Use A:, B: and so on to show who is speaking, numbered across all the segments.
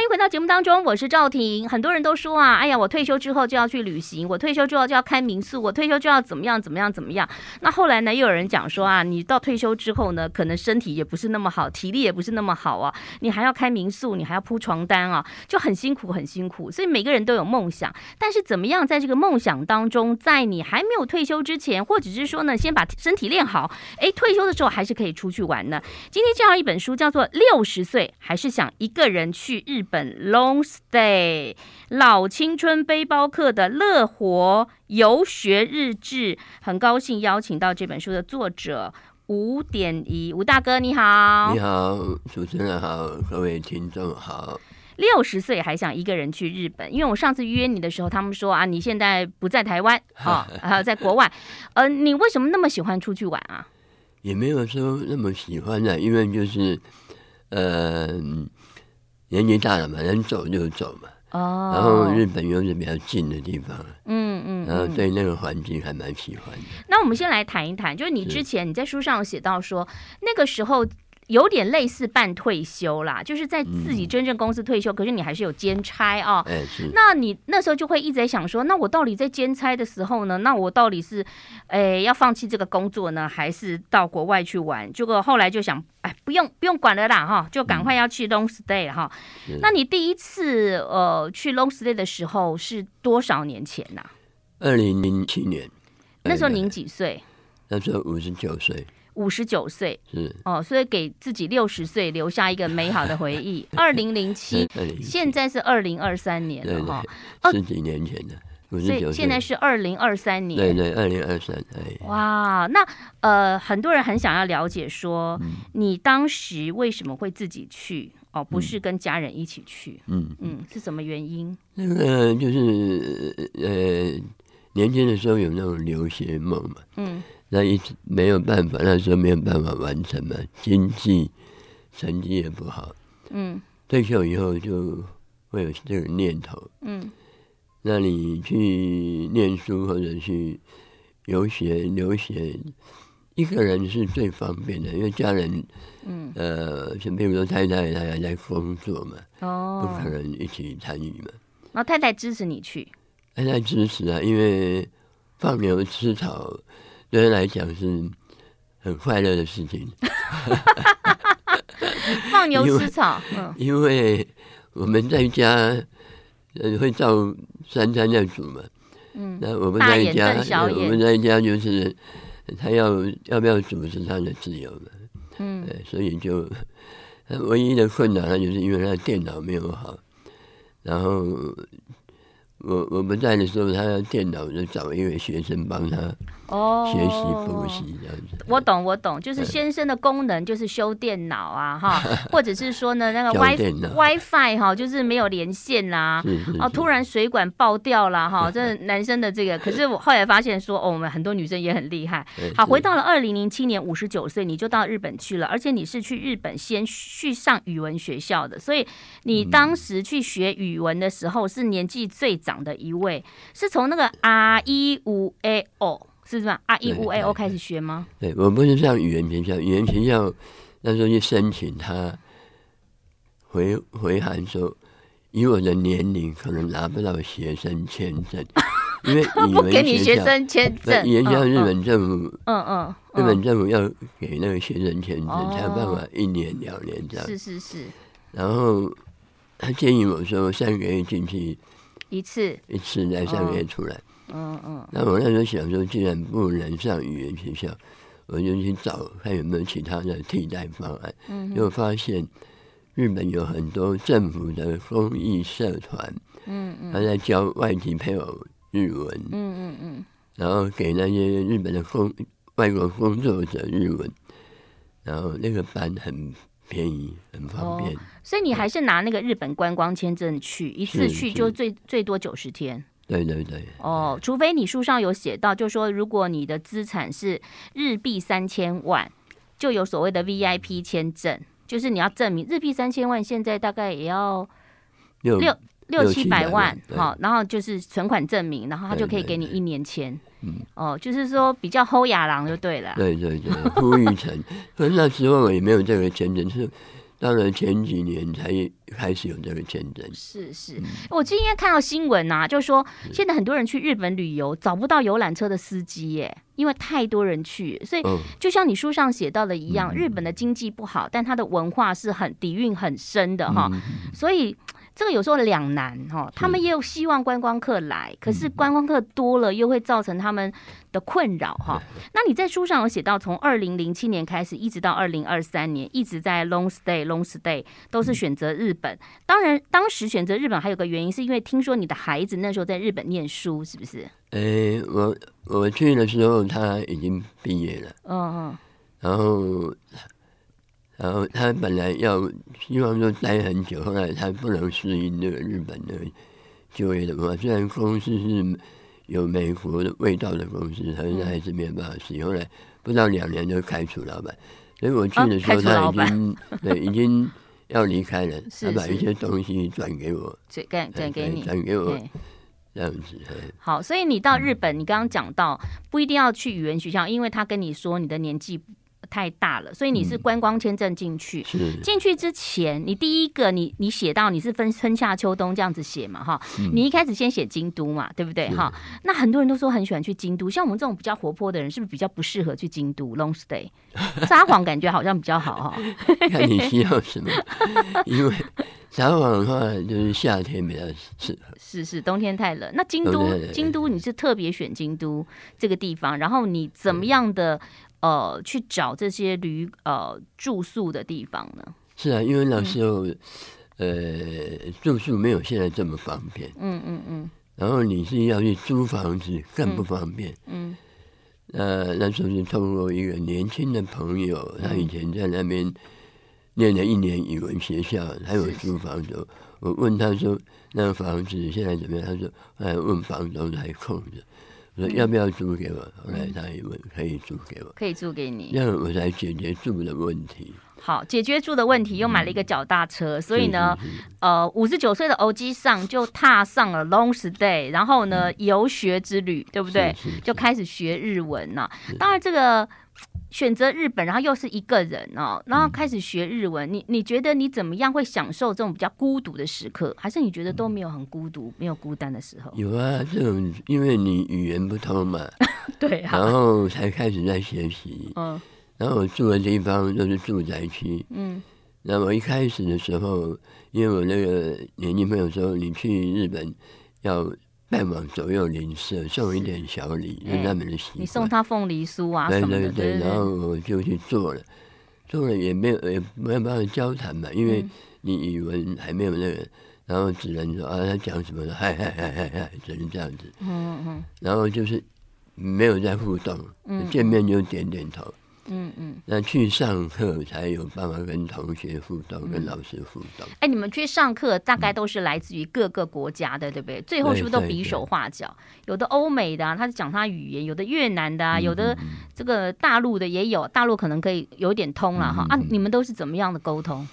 A: 欢迎回到节目当中，我是赵婷。很多人都说啊，哎呀，我退休之后就要去旅行，我退休之后就要开民宿，我退休就要怎么样怎么样怎么样。那后来呢，又有人讲说啊，你到退休之后呢，可能身体也不是那么好，体力也不是那么好啊，你还要开民宿，你还要铺床单啊，就很辛苦，很辛苦。所以每个人都有梦想，但是怎么样在这个梦想当中，在你还没有退休之前，或者是说呢，先把身体练好，哎，退休的时候还是可以出去玩呢。今天介绍一本书，叫做《六十岁还是想一个人去日本》。Long Stay 老青春背包客的乐活游学日志，很高兴邀请到这本书的作者吴典仪，吴大哥你好，
B: 你好，主持人好，各位听众好。
A: 六十岁还想一个人去日本？因为我上次约你的时候，他们说啊，你现在不在台湾啊，还 有在国外。呃，你为什么那么喜欢出去玩啊？
B: 也没有说那么喜欢的，因为就是，呃。年纪大了嘛，能走就走嘛。哦。然后日本又是比较近的地方。嗯嗯。然后对那个环境还蛮喜欢的。
A: 那我们先来谈一谈，就是你之前你在书上有写到说，那个时候。有点类似半退休啦，就是在自己真正公司退休，嗯、可是你还是有兼差啊、哦。哎，是。那你那时候就会一直在想说，那我到底在兼差的时候呢？那我到底是，哎，要放弃这个工作呢，还是到国外去玩？结果后来就想，哎，不用不用管了啦，哈，就赶快要去 long stay 了哈。嗯、那你第一次呃去 long stay 的时候是多少年前呐、啊？
B: 二零零七年。
A: 那时候您几岁？
B: 那时候五十九岁。
A: 五十九岁
B: 是。
A: 哦，所以给自己六十岁留下一个美好的回忆。二零零七，现在是二零二三年了哈，
B: 十几年前的，
A: 所以现在是二零二三年，
B: 对对，二零二三。
A: 哇，那呃，很多人很想要了解说，你当时为什么会自己去？哦，不是跟家人一起去？嗯。嗯，是什么原因？
B: 那个就是呃，年轻的时候有那种留学梦嘛，嗯。那一直没有办法，那时候没有办法完成嘛，经济成绩也不好。嗯，退休以后就会有这个念头。嗯，那你去念书或者去游学留学，一个人是最方便的，因为家人，嗯，呃，像比如说太太，她还在工作嘛，哦，不可能一起参与嘛。
A: 然后太太支持你去？
B: 太太支持啊，因为放牛吃草。对人来讲是很快乐的事情。
A: 放牛吃草，
B: 因为我们在家会照三餐在煮嘛。嗯，那我们在家，我们在家就是他要要不要煮是他的自由嘛。嗯，所以就他唯一的困难，他就是因为他电脑没有好，然后。我我不在的时候，他的电脑就找一位学生帮他学习复习这样子。
A: 我懂，我懂，就是先生的功能就是修电脑啊，哈，或者是说呢，那个 WiFi WiFi 哈，就是没有连线啦，哦，突然水管爆掉了哈，这 男生的这个，可是我后来发现说，哦，我们很多女生也很厉害。好，回到了二零零七年，五十九岁你就到日本去了，而且你是去日本先去上语文学校的，所以你当时去学语文的时候是年纪最早。讲的一位是从那个 R E U A O 是吧？R E U A O 开始学吗？
B: 对，我不是上语言学校，语言学校那时候去申请，他回回函说，以我的年龄可能拿不到学生签证，因为
A: 不给你学生签证，
B: 语言学校日本政府，嗯嗯，日本政府要给那个学生签证，才有办法一年两年这样。
A: 是是是。
B: 然后他建议我说，三个月进去。
A: 一次？
B: 一次在上面出来，嗯嗯。那我那时候想说，既然不能上语言学校，我就去找看有没有其他的替代方案。嗯，又发现日本有很多政府的公益社团，嗯嗯，他在教外籍配偶日文，嗯嗯嗯，然后给那些日本的工外国工作者日文，然后那个班很便宜，很方便。
A: 哦，所以你还是拿那个日本观光签证去，一次去就最最多九十天。
B: 对对对。
A: 哦，除非你书上有写到，就说如果你的资产是日币三千万，就有所谓的 VIP 签证，就是你要证明日币三千万现在大概也要六六六七百万，好，然后就是存款证明，然后他就可以给你一年签。嗯，哦，就是说比较齁雅郎就对了。
B: 对对对，呼吁层，可是那时候我也没有这个签证，是到了前几年才开始有这个签证。
A: 是是，嗯、我今天看到新闻呐、啊，就是说现在很多人去日本旅游找不到游览车的司机耶，因为太多人去，所以就像你书上写到的一样，嗯、日本的经济不好，但它的文化是很底蕴很深的哈，嗯、所以。这个有时候两难哈，他们也有希望观光客来，可是观光客多了又会造成他们的困扰哈。那你在书上有写到，从二零零七年开始，一直到二零二三年，一直在 long stay long stay，都是选择日本。当然，当时选择日本还有个原因，是因为听说你的孩子那时候在日本念书，是不是？
B: 诶，我我去的时候他已经毕业了，嗯嗯，然后。然后他本来要希望说待很久，后来他不能适应那个日本的就业的话，虽然公司是有美国的味道的公司，但是还是没有办法适应。后来不到两年就开除老板，所以我去的时候他已经对已经要离开了，他把一些东西转给我，转
A: 转给你，
B: 转给我这样子。
A: 好，所以你到日本，你刚刚讲到不一定要去语言学校，因为他跟你说你的年纪。太大了，所以你是观光签证进去。进、嗯、去之前，你第一个你你写到你是分春夏秋冬这样子写嘛哈？嗯、你一开始先写京都嘛，对不对哈？那很多人都说很喜欢去京都，像我们这种比较活泼的人，是不是比较不适合去京都 long stay？撒谎感觉好像比较好哈。
B: 看你需要什么，因为撒谎的话就是夏天比较适合。
A: 是是，冬天太冷。那京都京都你是特别选京都这个地方，然后你怎么样的？嗯呃，去找这些旅呃住宿的地方呢？
B: 是啊，因为那时候、嗯、呃住宿没有现在这么方便。嗯嗯嗯。然后你是要去租房子，更不方便。嗯。呃、那时候是通过一个年轻的朋友，他以前在那边念了一年语文学校，他有租房子。我问他说：“那个房子现在怎么样？”他说：“哎，问房东还空着。”说要不要租给我？后来他也问可以租给我，
A: 可以租给你，
B: 这样我才解决住的问题。
A: 好，解决住的问题，又买了一个脚踏车，嗯、所以呢，是是是呃，五十九岁的欧吉桑就踏上了 long stay，然后呢，游、嗯、学之旅，对不对？就开始学日文了。是当然这个。选择日本，然后又是一个人哦，然后开始学日文。嗯、你你觉得你怎么样会享受这种比较孤独的时刻？还是你觉得都没有很孤独、嗯、没有孤单的时候？
B: 有啊，这种因为你语言不通嘛，
A: 对、啊，
B: 然后才开始在学习。嗯，然后我住的地方都是住宅区。嗯，那么一开始的时候，因为我那个年轻朋友说，你去日本要。拜访左右邻舍，送一点小礼，是他们的习惯。
A: 你送他凤梨酥啊
B: 对对对，然后我就去做了，做了也没有也没有办法交谈嘛，因为你语文还没有那个，然后只能说啊，他讲什么，嗨嗨嗨嗨嗨，只能这样子。嗯嗯。然后就是没有再互动，见面就点点头。嗯嗯，那去上课才有办法跟同学互动，嗯、跟老师互动。
A: 哎，你们去上课大概都是来自于各个国家的，对不对？最后是不是都比手画脚？有的欧美的、啊，他是讲他语言；有的越南的、啊，有的这个大陆的也有。大陆可能可以有点通了哈。啊，你们都是怎么样的沟通？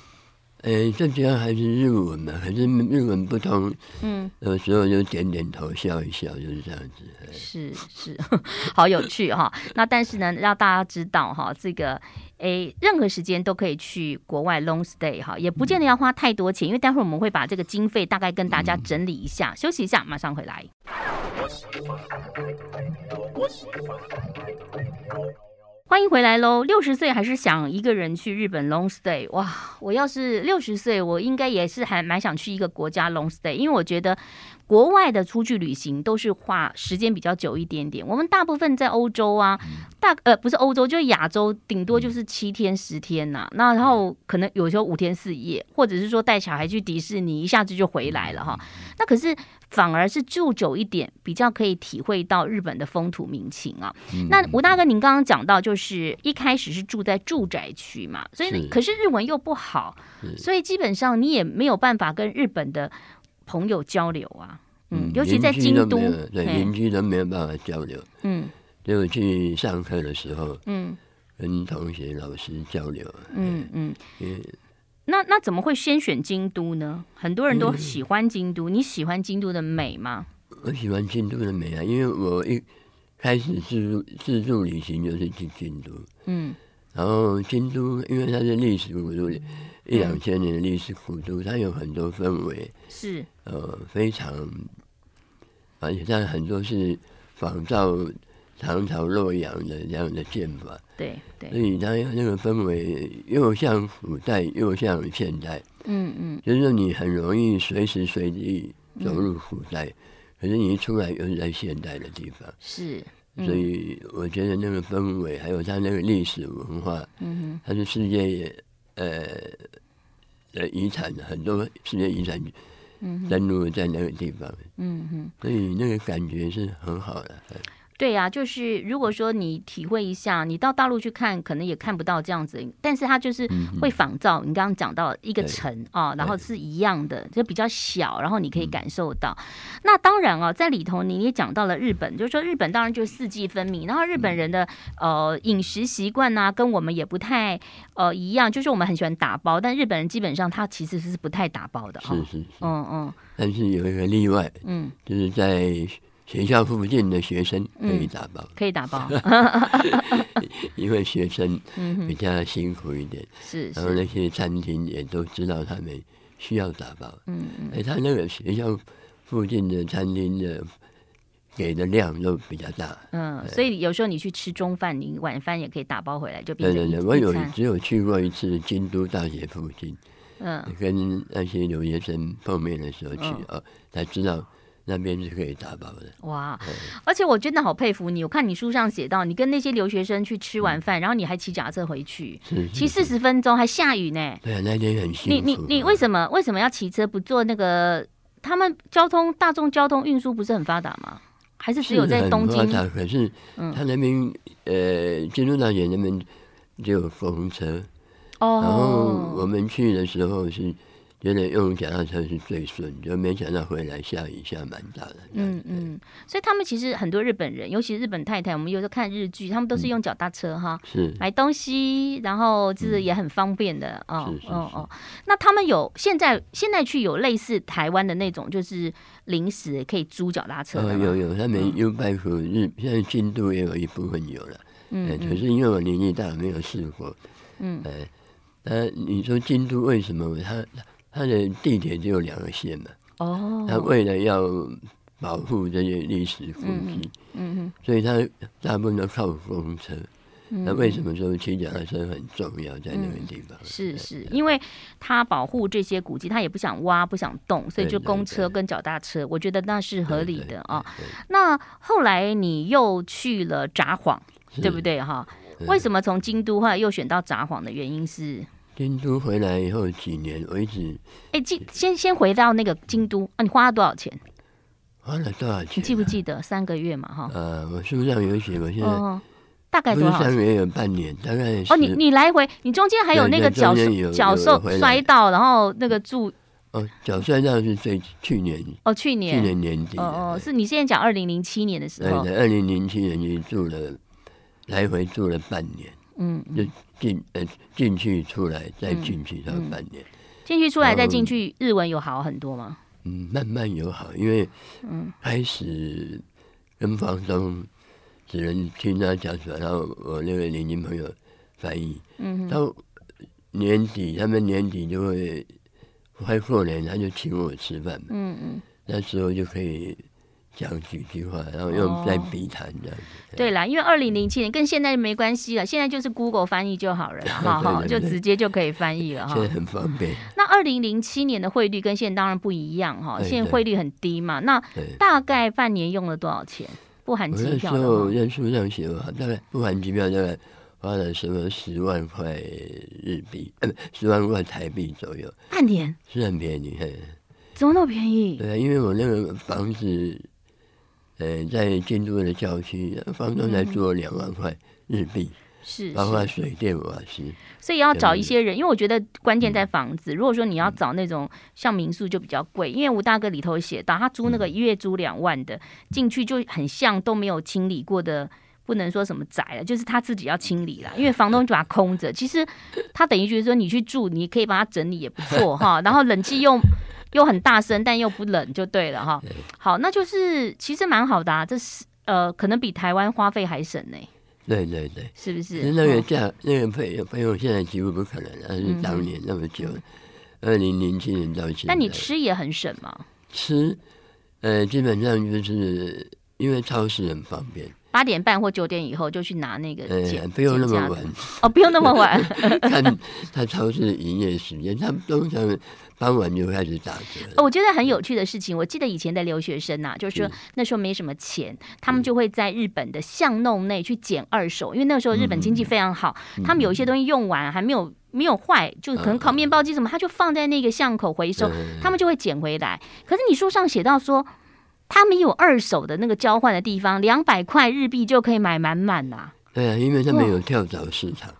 B: 哎，最主要还是日文嘛，还是日文不通，嗯，有时候就点点头，笑一笑，就是这样子。
A: 是是，好有趣哈。那但是呢，让大家知道哈，这个哎，任何时间都可以去国外 long stay 哈，也不见得要花太多钱，因为待会儿我们会把这个经费大概跟大家整理一下。嗯、休息一下，马上回来。欢迎回来喽！六十岁还是想一个人去日本 long stay 哇！我要是六十岁，我应该也是还蛮想去一个国家 long stay，因为我觉得国外的出去旅行都是花时间比较久一点点。我们大部分在欧洲啊，大呃不是欧洲，就是亚洲，顶多就是七天十天呐、啊。那然后可能有时候五天四夜，或者是说带小孩去迪士尼，一下子就回来了哈。那可是。反而是住久一点，比较可以体会到日本的风土民情啊。嗯、那吴大哥，您刚刚讲到，就就是一开始是住在住宅区嘛，所以可是日文又不好，所以基本上你也没有办法跟日本的朋友交流啊。嗯，尤其在京都，
B: 对邻居都没有办法交流。嗯，就去上课的时候，嗯，跟同学、老师交流。嗯嗯。嗯
A: 那那怎么会先选京都呢？很多人都喜欢京都，嗯、你喜欢京都的美吗？
B: 我喜欢京都的美啊，因为我一开始自助自助旅行就是去京都。嗯，然后京都因为它是历史古都，一两千年的历史古都，它有很多氛围，是。呃非常，而且它很多是仿照唐朝洛阳的这样的建法。对，对，所以它那个氛围又像古代又像现代，嗯嗯，就是说你很容易随时随地走入古代，嗯、可是你一出来又是在现代的地方，是，嗯、所以我觉得那个氛围还有它那个历史文化，嗯哼，它是世界呃呃遗产，很多世界遗产登陆在那个地方，所以那个感觉是很好的。
A: 对呀、啊，就是如果说你体会一下，你到大陆去看，可能也看不到这样子，但是它就是会仿照你刚刚讲到一个城啊，然后是一样的，就比较小，然后你可以感受到。那当然啊，在里头你也讲到了日本，就是说日本当然就是四季分明，然后日本人的呃饮食习惯呢、啊，跟我们也不太呃一样，就是我们很喜欢打包，但日本人基本上他其实是不太打包的，
B: 是是是，嗯嗯，但是有一个例外，嗯，就是在。学校附近的学生可以打包，嗯、
A: 可以打包，
B: 因为学生比较辛苦一点。是，然后那些餐厅也都知道他们需要打包。嗯嗯，哎，他那个学校附近的餐厅的给的量都比较大。
A: 嗯，所以有时候你去吃中饭，你晚饭也可以打包回来，就变成。
B: 对对对，我有只有去过一次京都大学附近，嗯，跟那些留学生碰面的时候去哦，才知道。那边是可以打包的
A: 哇！而且我真的好佩服你，我看你书上写到，你跟那些留学生去吃完饭，然后你还骑脚踏车回去，骑四十分钟，还下雨呢。
B: 对啊，那天很辛苦。
A: 你你你为什么为什么要骑车不坐那个？他们交通大众交通运输不是很发达吗？还是只有在东京？
B: 可是他那边呃，京都大学那边只有公车哦，然后我们去的时候是。觉得用脚踏车是最顺，就没想到回来下雨下蛮大的。
A: 嗯嗯，所以他们其实很多日本人，尤其日本太太，我们有时候看日剧，他们都是用脚踏车哈，是买东西，然后就是也很方便的哦哦哦。那他们有现在现在去有类似台湾的那种，就是临时可以租脚踏车。
B: 有有，他们 U-Bike 日现在京都也有一部分有了，嗯，可是因为我年纪大，没有试过。嗯，哎，那你说京都为什么他？它的地铁只有两个线嘛，哦，它为了要保护这些历史古迹，嗯哼，所以它大部分都靠公车。那为什么说骑脚踏车很重要在那个地方？
A: 是是，因为他保护这些古迹，他也不想挖，不想动，所以就公车跟脚踏车，我觉得那是合理的啊。那后来你又去了札幌，对不对哈？为什么从京都后来又选到札幌的原因是？
B: 京都回来以后几年，我一直
A: 哎，京先先回到那个京都啊，你花了多少钱？
B: 花了多少钱？
A: 你记不记得三个月嘛？哈，
B: 呃，我书上有写，我现在
A: 大概多少？
B: 三个月有半年，大概
A: 哦，你你来回，你中间还有那个脚脚受摔到，然后那个住
B: 哦，脚摔到是最去年
A: 哦，去年
B: 去年年底
A: 哦哦，是你现在讲二零零七年的时候，
B: 对，二零零七年就住了，来回住了半年，嗯，就。进呃进去出来再进去，到半年。
A: 进去出来再进去，日文有好很多吗？
B: 嗯，慢慢有好，因为嗯开始跟房东只能听他讲出来，然后我那个邻居朋友翻译。嗯，到年底他们年底就会快过年，他就请我吃饭。嗯嗯，那时候就可以。讲几句话，然后用在笔谈这样子。
A: 对啦，因为二零零七年跟现在没关系了，现在就是 Google 翻译就好了，好好就直接就可以翻译了哈。
B: 现在很方便。
A: 那二零零七年的汇率跟现在当然不一样哈，现在汇率很低嘛。那大概半年用了多少钱？不含机票的话。
B: 我在书上写吧，大概不含机票大概花了什么十万块日币，呃，十万块台币左右。
A: 半年
B: 是很便宜，
A: 怎么那么便宜？
B: 对啊，因为我那个房子。呃，在京都的郊区，房东才租了两万块日币，
A: 是，
B: 包括水电瓦斯。
A: 所以要找一些人，因为我觉得关键在房子。如果说你要找那种像民宿就比较贵，因为吴大哥里头写到，他租那个一月租两万的，进去就很像都没有清理过的，不能说什么宅了，就是他自己要清理了，因为房东就把它空着。其实他等于就是说你去住，你可以把它整理也不错哈，然后冷气又又很大声，但又不冷就对了哈。好，那就是其实蛮好的啊，这是呃可能比台湾花费还省呢。
B: 对对对，
A: 是不是？
B: 那个价、哦、那个费用费用现在几乎不可能了，但是当年那么久，二零零七年到现在。
A: 那你吃也很省吗？
B: 吃，呃，基本上就是因为超市很方便。
A: 八点半或九点以后就去拿那个，
B: 呃，不用那么晚
A: 哦，不用那么晚。
B: 看他超市的营业时间，他们通常傍晚就开始打折。
A: 我觉得很有趣的事情，我记得以前的留学生呐、啊，就是说那时候没什么钱，他们就会在日本的巷弄内去捡二手，因为那个时候日本经济非常好，他们有一些东西用完还没有没有坏，就可能烤面包机什么，他就放在那个巷口回收，他们就会捡回来。可是你书上写到说。他们有二手的那个交换的地方，两百块日币就可以买满满呐。
B: 对啊，因为他们有跳蚤市场，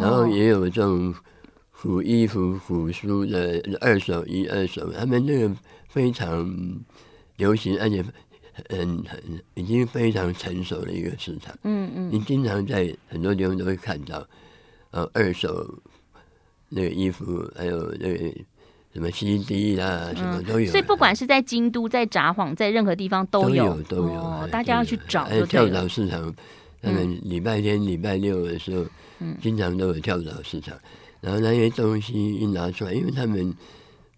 B: 然后也有这种腐衣服、腐书的二手一、二手，他们那个非常流行，而且很很已经非常成熟的一个市场。嗯嗯，你经常在很多地方都会看到，呃，二手那个衣服，还有那个。什么 CD 啦，什么都有。
A: 所以不管是在京都、在札幌、在任何地方都有，
B: 都有，都有。
A: 大家要去找。
B: 还有跳蚤市场，他们礼拜天、礼拜六的时候，经常都有跳蚤市场。然后那些东西一拿出来，因为他们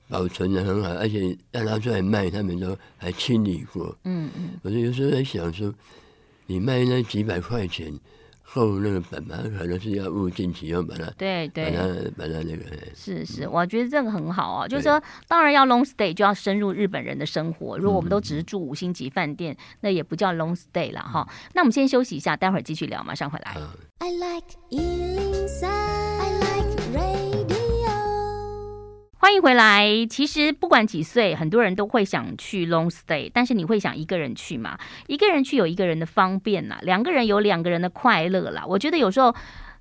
B: 保存的很好，而且要拿出来卖，他们都还清理过。嗯嗯。我就有时候在想说，你卖那几百块钱。后那个本嘛，可能是要物尽其用，把它对对，把它把它那个
A: 是是，我觉得这个很好啊。就是说，当然要 long stay 就要深入日本人的生活。如果我们都只是住五星级饭店，那也不叫 long stay 了哈。那我们先休息一下，待会儿继续聊，马上回来。I like 欢迎回来。其实不管几岁，很多人都会想去 long stay，但是你会想一个人去吗？一个人去有一个人的方便呐，两个人有两个人的快乐啦。我觉得有时候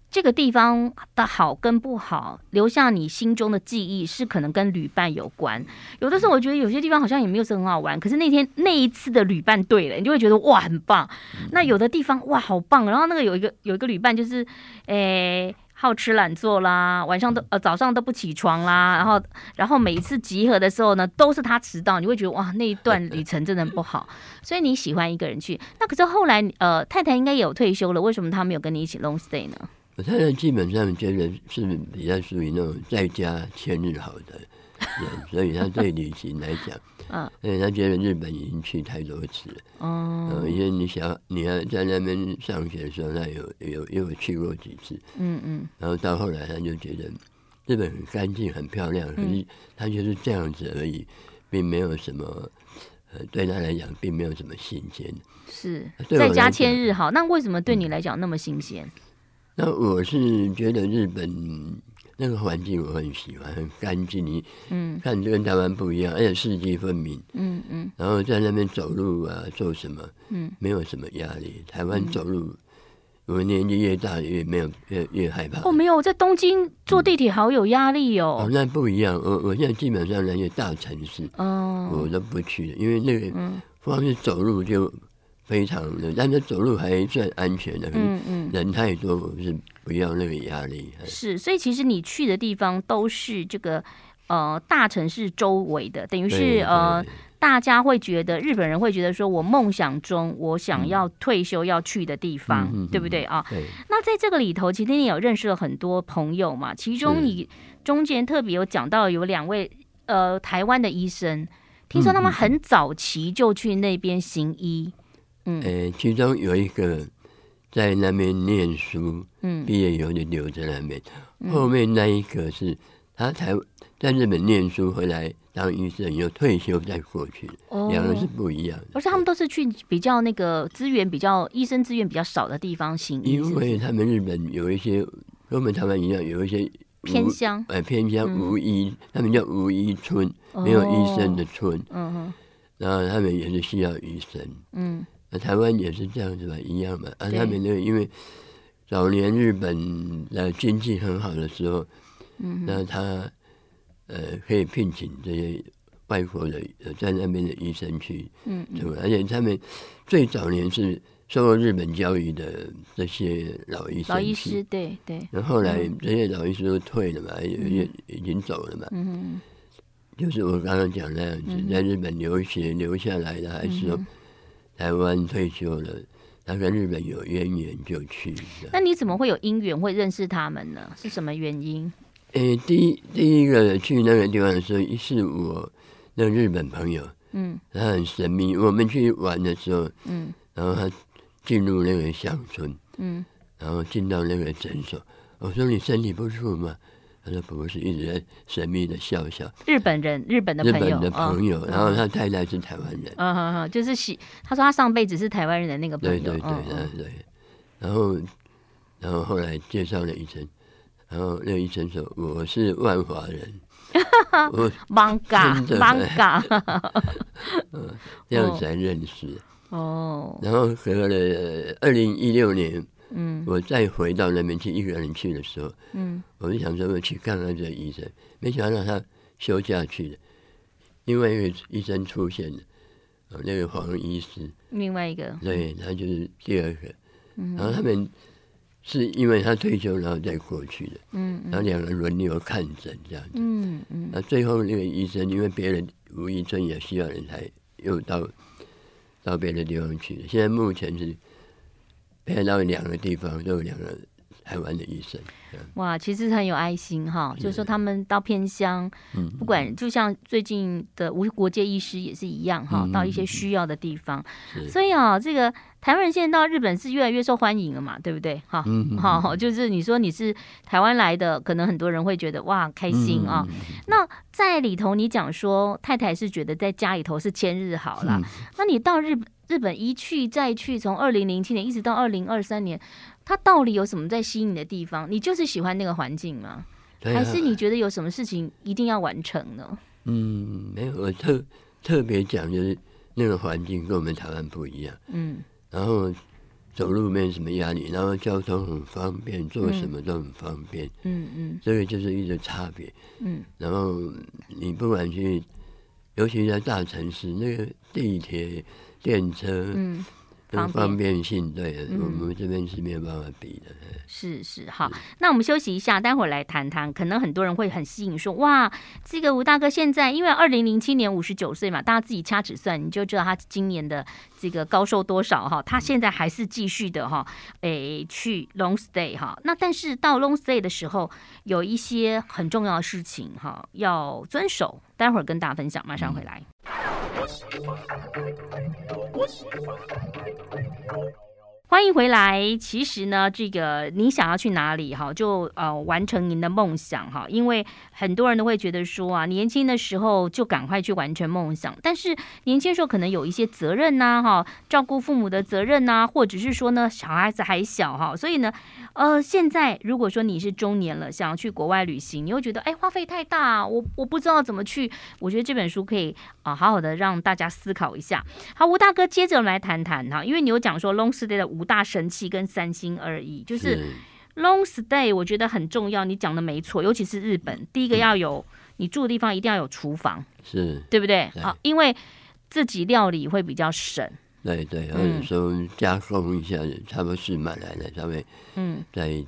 A: 这个地方的好跟不好，留下你心中的记忆是可能跟旅伴有关。有的时候我觉得有些地方好像也没有是很好玩，可是那天那一次的旅伴对了，你就会觉得哇很棒。那有的地方哇好棒，然后那个有一个有一个旅伴就是诶。好吃懒做啦，晚上都呃早上都不起床啦，然后然后每一次集合的时候呢，都是他迟到，你会觉得哇那一段旅程真的不好，所以你喜欢一个人去。那可是后来呃太太应该也有退休了，为什么他没有跟你一起 long stay 呢？
B: 我太太基本上觉得是比较属于那种在家千日好的。所以他对旅行来讲，嗯，所以他觉得日本已经去太多次了。哦，因为你想，你要在那边上学的时候，他有有有去过几次。嗯嗯。然后到后来，他就觉得日本很干净、很漂亮，可是他就是这样子而已，并没有什么，呃，对他来讲，并没有什么新鲜。
A: 是，在家千日好，那为什么对你来讲那么新鲜？
B: 那我是觉得日本。那个环境我很喜欢，很干净。你嗯，看这跟台湾不一样，而且四季分明。嗯嗯。然后在那边走路啊，做什么？嗯，没有什么压力。台湾走路，我年纪越大越没有越越害怕。
A: 哦，没有，在东京坐地铁好有压力哦。
B: 哦，那不一样。我我现在基本上那些大城市，哦，我都不去了，因为那个光是走路就。非常的，但是走路还算安全的。嗯嗯，人太多，我是不要那个压力。
A: 是，所以其实你去的地方都是这个呃大城市周围的，等于是呃大家会觉得日本人会觉得说，我梦想中我想要退休要去的地方，嗯、对不对啊？对。那在这个里头，其实你有认识了很多朋友嘛？其中你中间特别有讲到有两位呃台湾的医生，听说他们很早期就去那边行医。
B: 嗯，呃，其中有一个在那边念书，嗯，毕业以后就留在那边。嗯、后面那一个是他才在日本念书，回来当医生，又退休再过去，哦、两个是不一样的。
A: 而且他们都是去比较那个资源比较医生资源比较少的地方行医，
B: 因为他们日本有一些跟我们台湾一样，有一些
A: 偏乡，
B: 呃，偏乡无医，嗯、他们叫无医村，没有医生的村。哦、嗯哼，然后他们也是需要医生。嗯。台湾也是这样子吧，一样嘛。啊，他们那个因为早年日本的经济很好的时候，嗯，那他呃可以聘请这些外国的在那边的医生去，嗯，嗯，而且他们最早年是受过日本教育的这些老医生，
A: 老医师，对对。
B: 然后后来这些老医师都退了嘛，也、也、已经走了嘛，嗯，就是我刚刚讲那样子，嗯、在日本留学留下来的，还是说台湾退休了。他跟日本有渊源就去。
A: 那你怎么会有姻缘会认识他们呢？是什么原因？
B: 诶、欸，第一第一个去那个地方的时候，是我那日本朋友，嗯，他很神秘。我们去玩的时候，嗯，然后他进入那个乡村，嗯，然后进到那个诊所，我说你身体不舒服吗？他说不是，一直在神秘的笑笑。
A: 日本人，日本的朋友，
B: 日本的朋友，哦、然后他太太是台湾人。
A: 嗯嗯嗯，就是喜，他说他上辈子是台湾人的那个朋友。
B: 对对对，对、哦、对。然后，然后后来介绍了医生，然后那个医生说我是万华人。
A: 我艋舺，艋舺。
B: 嗯，这样才认识。哦。然后隔了二零一六年。嗯，我再回到那边去一个人去的时候，嗯，我就想说我去看看这个医生，没想到他休假去了，另外一个医生出现了，哦，那个黄医师，
A: 另外一个，
B: 对，他就是第二个，嗯，然后他们是因为他退休然后再过去的，嗯，然后两个人轮流看诊这样子，嗯嗯，那最后那个医生因为别人吴医生也需要人才又到到别的地方去了，现在目前是。配到两个地方都有两个台湾的医生，
A: 哇，其实很有爱心哈。就是说他们到偏乡，不管就像最近的无国界医师也是一样哈，到一些需要的地方。所以啊，这个台湾人现在到日本是越来越受欢迎了嘛，对不对？哈，好，就是你说你是台湾来的，可能很多人会觉得哇开心啊。那在里头你讲说太太是觉得在家里头是千日好了，那你到日本。日本一去再去，从二零零七年一直到二零二三年，它到底有什么在吸引你的地方？你就是喜欢那个环境吗？啊、还是你觉得有什么事情一定要完成呢？
B: 嗯，没有，我特特别讲就是那个环境跟我们台湾不一样。嗯，然后走路没什么压力，然后交通很方便，做什么都很方便。嗯嗯，这个就是一个差别。嗯，然后你不管去，尤其在大城市，那个地铁。电车，嗯，方便性，对，我们这边是没有办法比的。
A: 是是，好，那我们休息一下，待会儿来谈谈。可能很多人会很吸引，说哇，这个吴大哥现在因为二零零七年五十九岁嘛，大家自己掐指算，你就知道他今年的这个高寿多少哈。他现在还是继续的哈，诶，去 long stay 哈。那但是到 long stay 的时候，有一些很重要的事情哈要遵守。待会儿跟大家分享，马上回来。欢迎回来。其实呢，这个你想要去哪里哈，就呃完成您的梦想哈。因为很多人都会觉得说啊，年轻的时候就赶快去完成梦想，但是年轻时候可能有一些责任呐哈，照顾父母的责任呐，或者是说呢，小孩子还小哈，所以呢，呃，现在如果说你是中年了，想要去国外旅行，你会觉得哎，花费太大，我我不知道怎么去。我觉得这本书可以啊，好好的让大家思考一下。好，吴大哥，接着我们来谈谈哈，因为你有讲说 long stay 的五。五大神器跟三心二意，就是 long stay，我觉得很重要。你讲的没错，尤其是日本，第一个要有你住的地方一定要有厨房，是对不对？好，因为自己料理会比较省。
B: 对对，或者说加工一下，差不多是买来的，稍微嗯再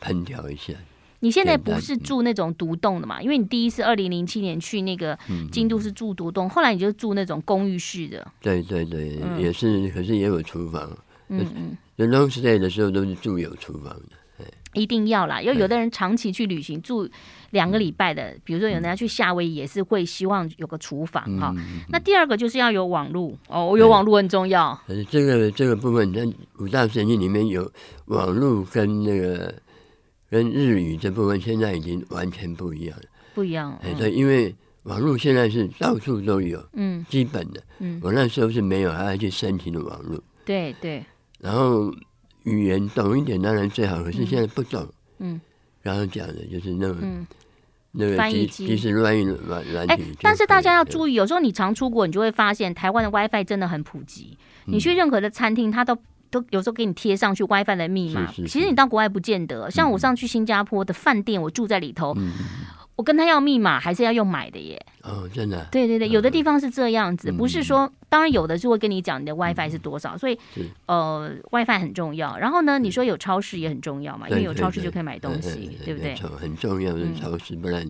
B: 烹调一下。
A: 你现在不是住那种独栋的嘛？因为你第一次二零零七年去那个京都是住独栋，后来你就住那种公寓式的。
B: 对对对，也是，可是也有厨房。嗯嗯，就 long stay 的时候都是住有厨房的，
A: 一定要啦。因为有的人长期去旅行住两个礼拜的，比如说有人要去夏威夷，也是会希望有个厨房哈。那第二个就是要有网络哦，有网络很重要。
B: 可是这个这个部分在五大神器里面有网络跟那个跟日语这部分，现在已经完全不一样了，
A: 不一样。
B: 哎，对，因为网络现在是到处都有，嗯，基本的，嗯，我那时候是没有，还要去申请的网络，
A: 对对。
B: 然后语言懂一点当然最好，可是现在不懂。嗯，然后讲的就是那个、嗯、那个即即时乱译软软体。
A: 但是大家要注意，有时候你常出国，你就会发现台湾的 WiFi 真的很普及。嗯、你去任何的餐厅，它都都有时候给你贴上去 WiFi 的密码。
B: 是是是
A: 其实你到国外不见得，像我上去新加坡的饭店，我住在里头。嗯我跟他要密码，还是要用买的耶？
B: 哦，真的。
A: 对对对，有的地方是这样子，不是说，当然有的就会跟你讲你的 WiFi 是多少，所以呃，WiFi 很重要。然后呢，你说有超市也很重要嘛，因为有超市就可以买东西，对不对？
B: 很重要的超市，不然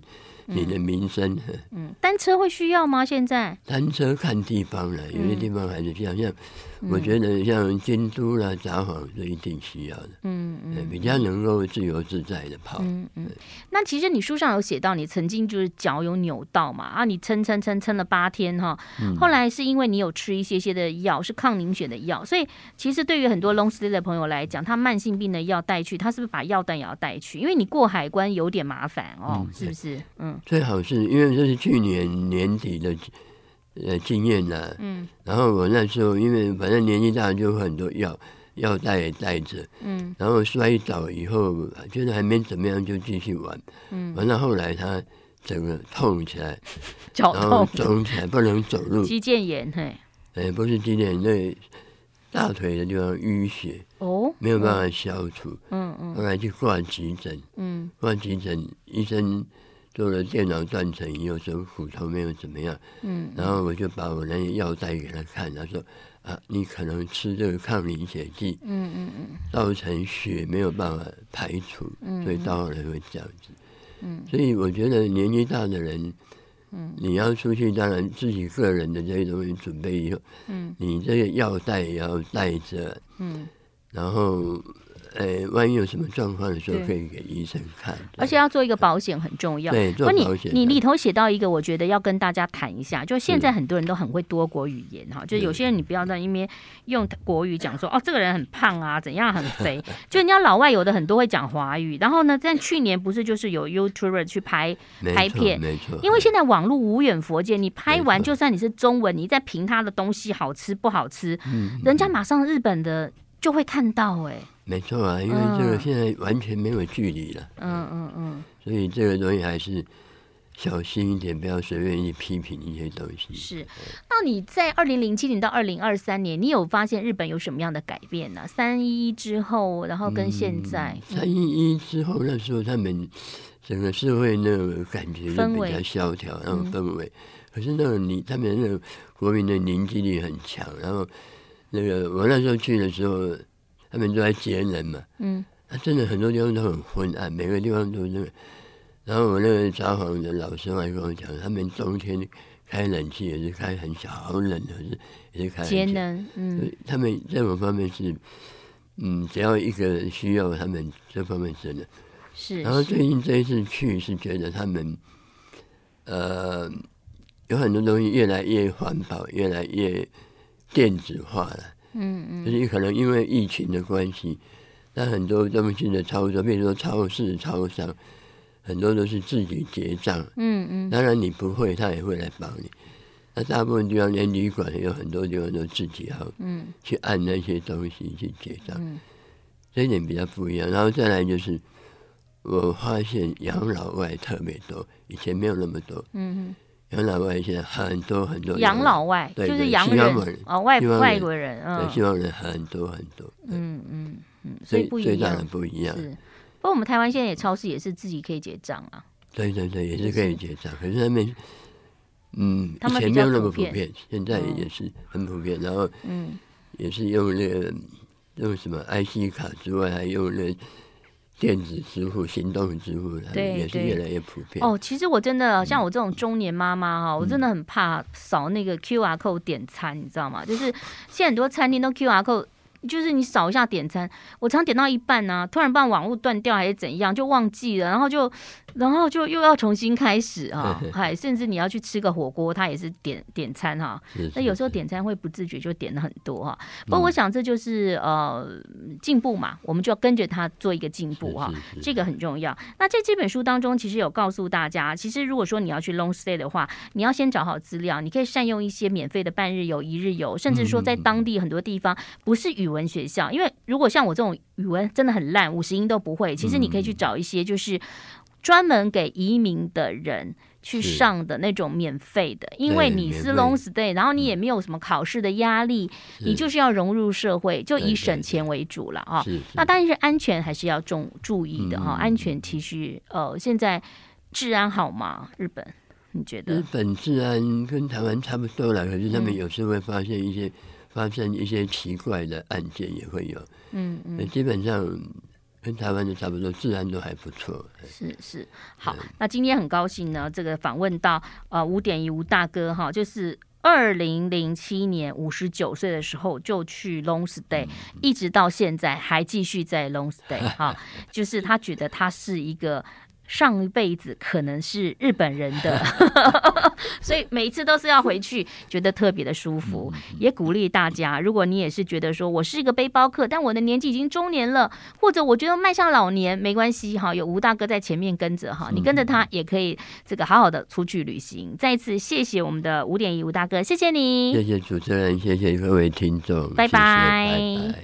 B: 你的民生。
A: 嗯，单车会需要吗？现在？
B: 单车看地方了，有些地方还是这样，像。我觉得像京都啦、札幌是一定需要的，嗯嗯，比较能够自由自在的跑。嗯嗯。
A: 那其实你书上有写到，你曾经就是脚有扭到嘛，啊，你撑撑撑撑了八天哈，后来是因为你有吃一些些的药，是抗凝血的药，所以其实对于很多 long stay 的朋友来讲，他慢性病的药带去，他是不是把药单也要带去？因为你过海关有点麻烦哦，是不是？嗯。
B: 最好是因为这是去年年底的。呃，经验呐、啊，嗯，然后我那时候因为反正年纪大，就很多药药带也带着，嗯，然后摔倒以后，觉得还没怎么样，就继续玩，嗯，完了后来他整个痛起来，
A: 脚痛，
B: 肿起来不能走路，
A: 肌腱炎嘿，
B: 哎，不是肌腱炎，那大腿的地方淤血，哦，没有办法消除，嗯嗯，后来去挂急诊，嗯，挂急诊医生。做了电脑断层以后，说骨头没有怎么样，嗯，然后我就把我那些药带给他看，他说啊，你可能吃这个抗凝血剂，嗯嗯嗯，造成血没有办法排除，所以到后来会这样子，嗯，所以我觉得年纪大的人，嗯，你要出去，当然自己个人的这些东西准备以后，嗯，你这个药袋也要带着，嗯，然后。呃，万一有什么状况的时候，可以给医生看。
A: 而且要做一个保险很重要。
B: 对，做保险。
A: 你你里头写到一个，我觉得要跟大家谈一下，就现在很多人都很会多国语言哈，就有些人你不要在那边用国语讲说哦，这个人很胖啊，怎样很肥，就人家老外有的很多会讲华语。然后呢，在去年不是就是有 YouTuber 去拍拍片，没错。因为现在网络无远佛界，你拍完就算你是中文，你在评他的东西好吃不好吃，人家马上日本的就会看到哎。
B: 没错啊，因为这个现在完全没有距离了。嗯嗯嗯，所以这个东西还是小心一点，不要随便去批评一些东西。
A: 是，那你在二零零七年到二零二三年，你有发现日本有什么样的改变呢？三一一之后，然后跟现在。
B: 三一一之后，那时候他们整个社会那个感觉就比较萧条，然后氛围。可是那个你他们那个国民的凝聚力很强，然后那个我那时候去的时候。他们都在节能嘛，嗯，他真的很多地方都很昏暗，每个地方都那个。然后我那个札幌的老师还跟我讲，他们冬天开冷气也是开很小，好冷的，是也是开节能，嗯，他们这种方面是，嗯，只要一个人需要，他们这方面真的是。然后最近这一次去是觉得他们，呃，有很多东西越来越环保，越来越电子化了。嗯嗯，就是可能因为疫情的关系，那很多东西的操作，比如说超市、超商，很多都是自己结账。嗯嗯，当然你不会，他也会来帮你。那大部分地方连旅馆有很多地方都自己要嗯去按那些东西去结账，嗯，这一点比较不一样。然后再来就是，我发现养老外特别多，以前没有那么多。嗯嗯。养老外现在很多很多，
A: 养老外就是洋人啊，外外国人啊，
B: 西方人很多很多。嗯嗯嗯，所以最大的不一样。是，
A: 不过我们台湾现在也超市也是自己可以结账啊。
B: 对对对，也是可以结账，可是他们嗯，以前没有那么普遍，现在也是很普遍。然后嗯，也是用那个用什么 IC 卡之外，还用那。电子支付、行动支付，对，也是越来越普遍。
A: 哦，其实我真的像我这种中年妈妈哈，嗯、我真的很怕扫那个 QR code 点餐，你知道吗？就是现在很多餐厅都 QR code。就是你扫一下点餐，我常点到一半呢、啊，突然把网络断掉还是怎样，就忘记了，然后就，然后就又要重新开始啊，还甚至你要去吃个火锅，他也是点点餐哈，那有时候点餐会不自觉就点了很多哈。不过我想这就是呃进步嘛，我们就要跟着他做一个进步哈，这个很重要。那在这本书当中，其实有告诉大家，其实如果说你要去 long stay 的话，你要先找好资料，你可以善用一些免费的半日游、一日游，甚至说在当地很多地方不是语文学校，因为如果像我这种语文真的很烂，五十音都不会，其实你可以去找一些就是专门给移民的人去上的那种免费的，因为你是 long stay，然后你也没有什么考试的压力，你就是要融入社会，就以省钱为主了啊。那当然是安全还是要重注意的哈，安全其实呃，现在治安好吗？日本你觉得？
B: 日本治安跟台湾差不多了，可是他们有时候会发现一些。发生一些奇怪的案件也会有，嗯嗯，基本上跟台湾的差不多，治安都还不错。
A: 是是，好，嗯、那今天很高兴呢，这个访问到呃五点一吴大哥哈，就是二零零七年五十九岁的时候就去 long stay，、嗯、一直到现在还继续在 long stay 哈，就是他觉得他是一个。上一辈子可能是日本人的，所以每一次都是要回去，觉得特别的舒服。也鼓励大家，如果你也是觉得说我是一个背包客，但我的年纪已经中年了，或者我觉得迈向老年没关系哈，有吴大哥在前面跟着哈，你跟着他也可以这个好好的出去旅行。再一次谢谢我们的五点一吴大哥，谢谢你，
B: 谢谢主持人，谢谢各位听众，
A: 拜拜。谢谢拜拜。